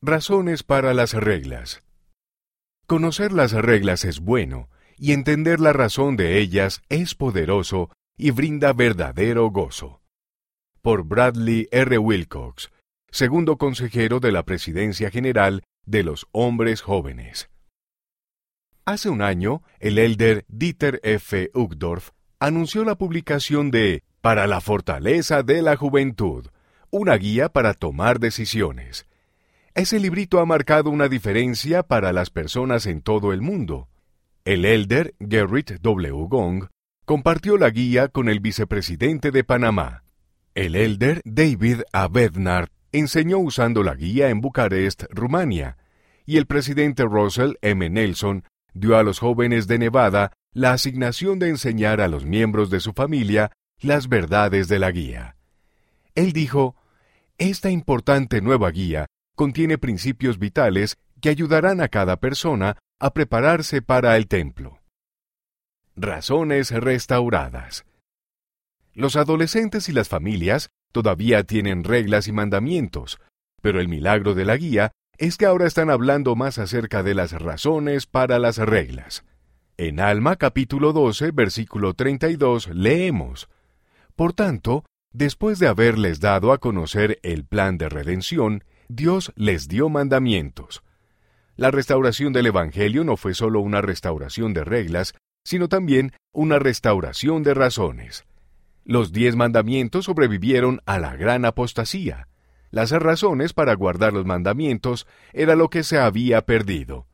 Razones para las reglas. Conocer las reglas es bueno, y entender la razón de ellas es poderoso y brinda verdadero gozo. Por Bradley R. Wilcox, segundo consejero de la Presidencia General de los Hombres Jóvenes. Hace un año, el elder Dieter F. Uchtdorf anunció la publicación de Para la Fortaleza de la Juventud, una guía para tomar decisiones. Ese librito ha marcado una diferencia para las personas en todo el mundo. El elder Gerrit W. Gong compartió la guía con el vicepresidente de Panamá. El elder David A. Bednar enseñó usando la guía en Bucarest, Rumania, y el presidente Russell M. Nelson dio a los jóvenes de Nevada la asignación de enseñar a los miembros de su familia las verdades de la guía. Él dijo, Esta importante nueva guía contiene principios vitales que ayudarán a cada persona a prepararse para el templo. Razones restauradas. Los adolescentes y las familias todavía tienen reglas y mandamientos, pero el milagro de la guía es que ahora están hablando más acerca de las razones para las reglas. En Alma capítulo 12, versículo 32 leemos, Por tanto, después de haberles dado a conocer el plan de redención, Dios les dio mandamientos. La restauración del Evangelio no fue solo una restauración de reglas, sino también una restauración de razones. Los diez mandamientos sobrevivieron a la gran apostasía. Las razones para guardar los mandamientos era lo que se había perdido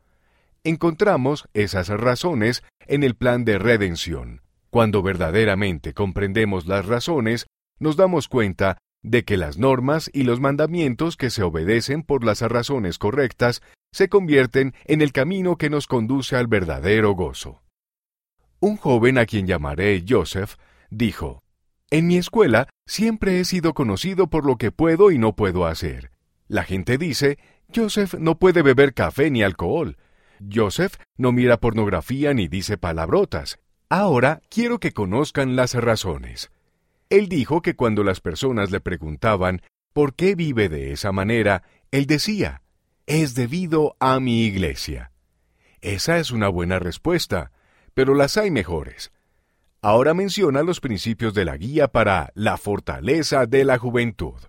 encontramos esas razones en el plan de redención. Cuando verdaderamente comprendemos las razones, nos damos cuenta de que las normas y los mandamientos que se obedecen por las razones correctas se convierten en el camino que nos conduce al verdadero gozo. Un joven a quien llamaré Joseph dijo, En mi escuela siempre he sido conocido por lo que puedo y no puedo hacer. La gente dice, Joseph no puede beber café ni alcohol, Joseph no mira pornografía ni dice palabrotas. Ahora quiero que conozcan las razones. Él dijo que cuando las personas le preguntaban ¿por qué vive de esa manera? Él decía, es debido a mi iglesia. Esa es una buena respuesta, pero las hay mejores. Ahora menciona los principios de la guía para la fortaleza de la juventud.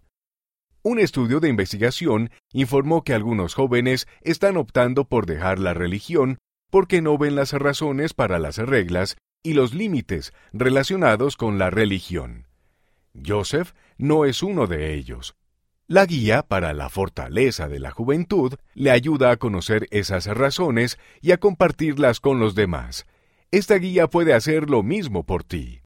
Un estudio de investigación informó que algunos jóvenes están optando por dejar la religión porque no ven las razones para las reglas y los límites relacionados con la religión. Joseph no es uno de ellos. La guía para la fortaleza de la juventud le ayuda a conocer esas razones y a compartirlas con los demás. Esta guía puede hacer lo mismo por ti.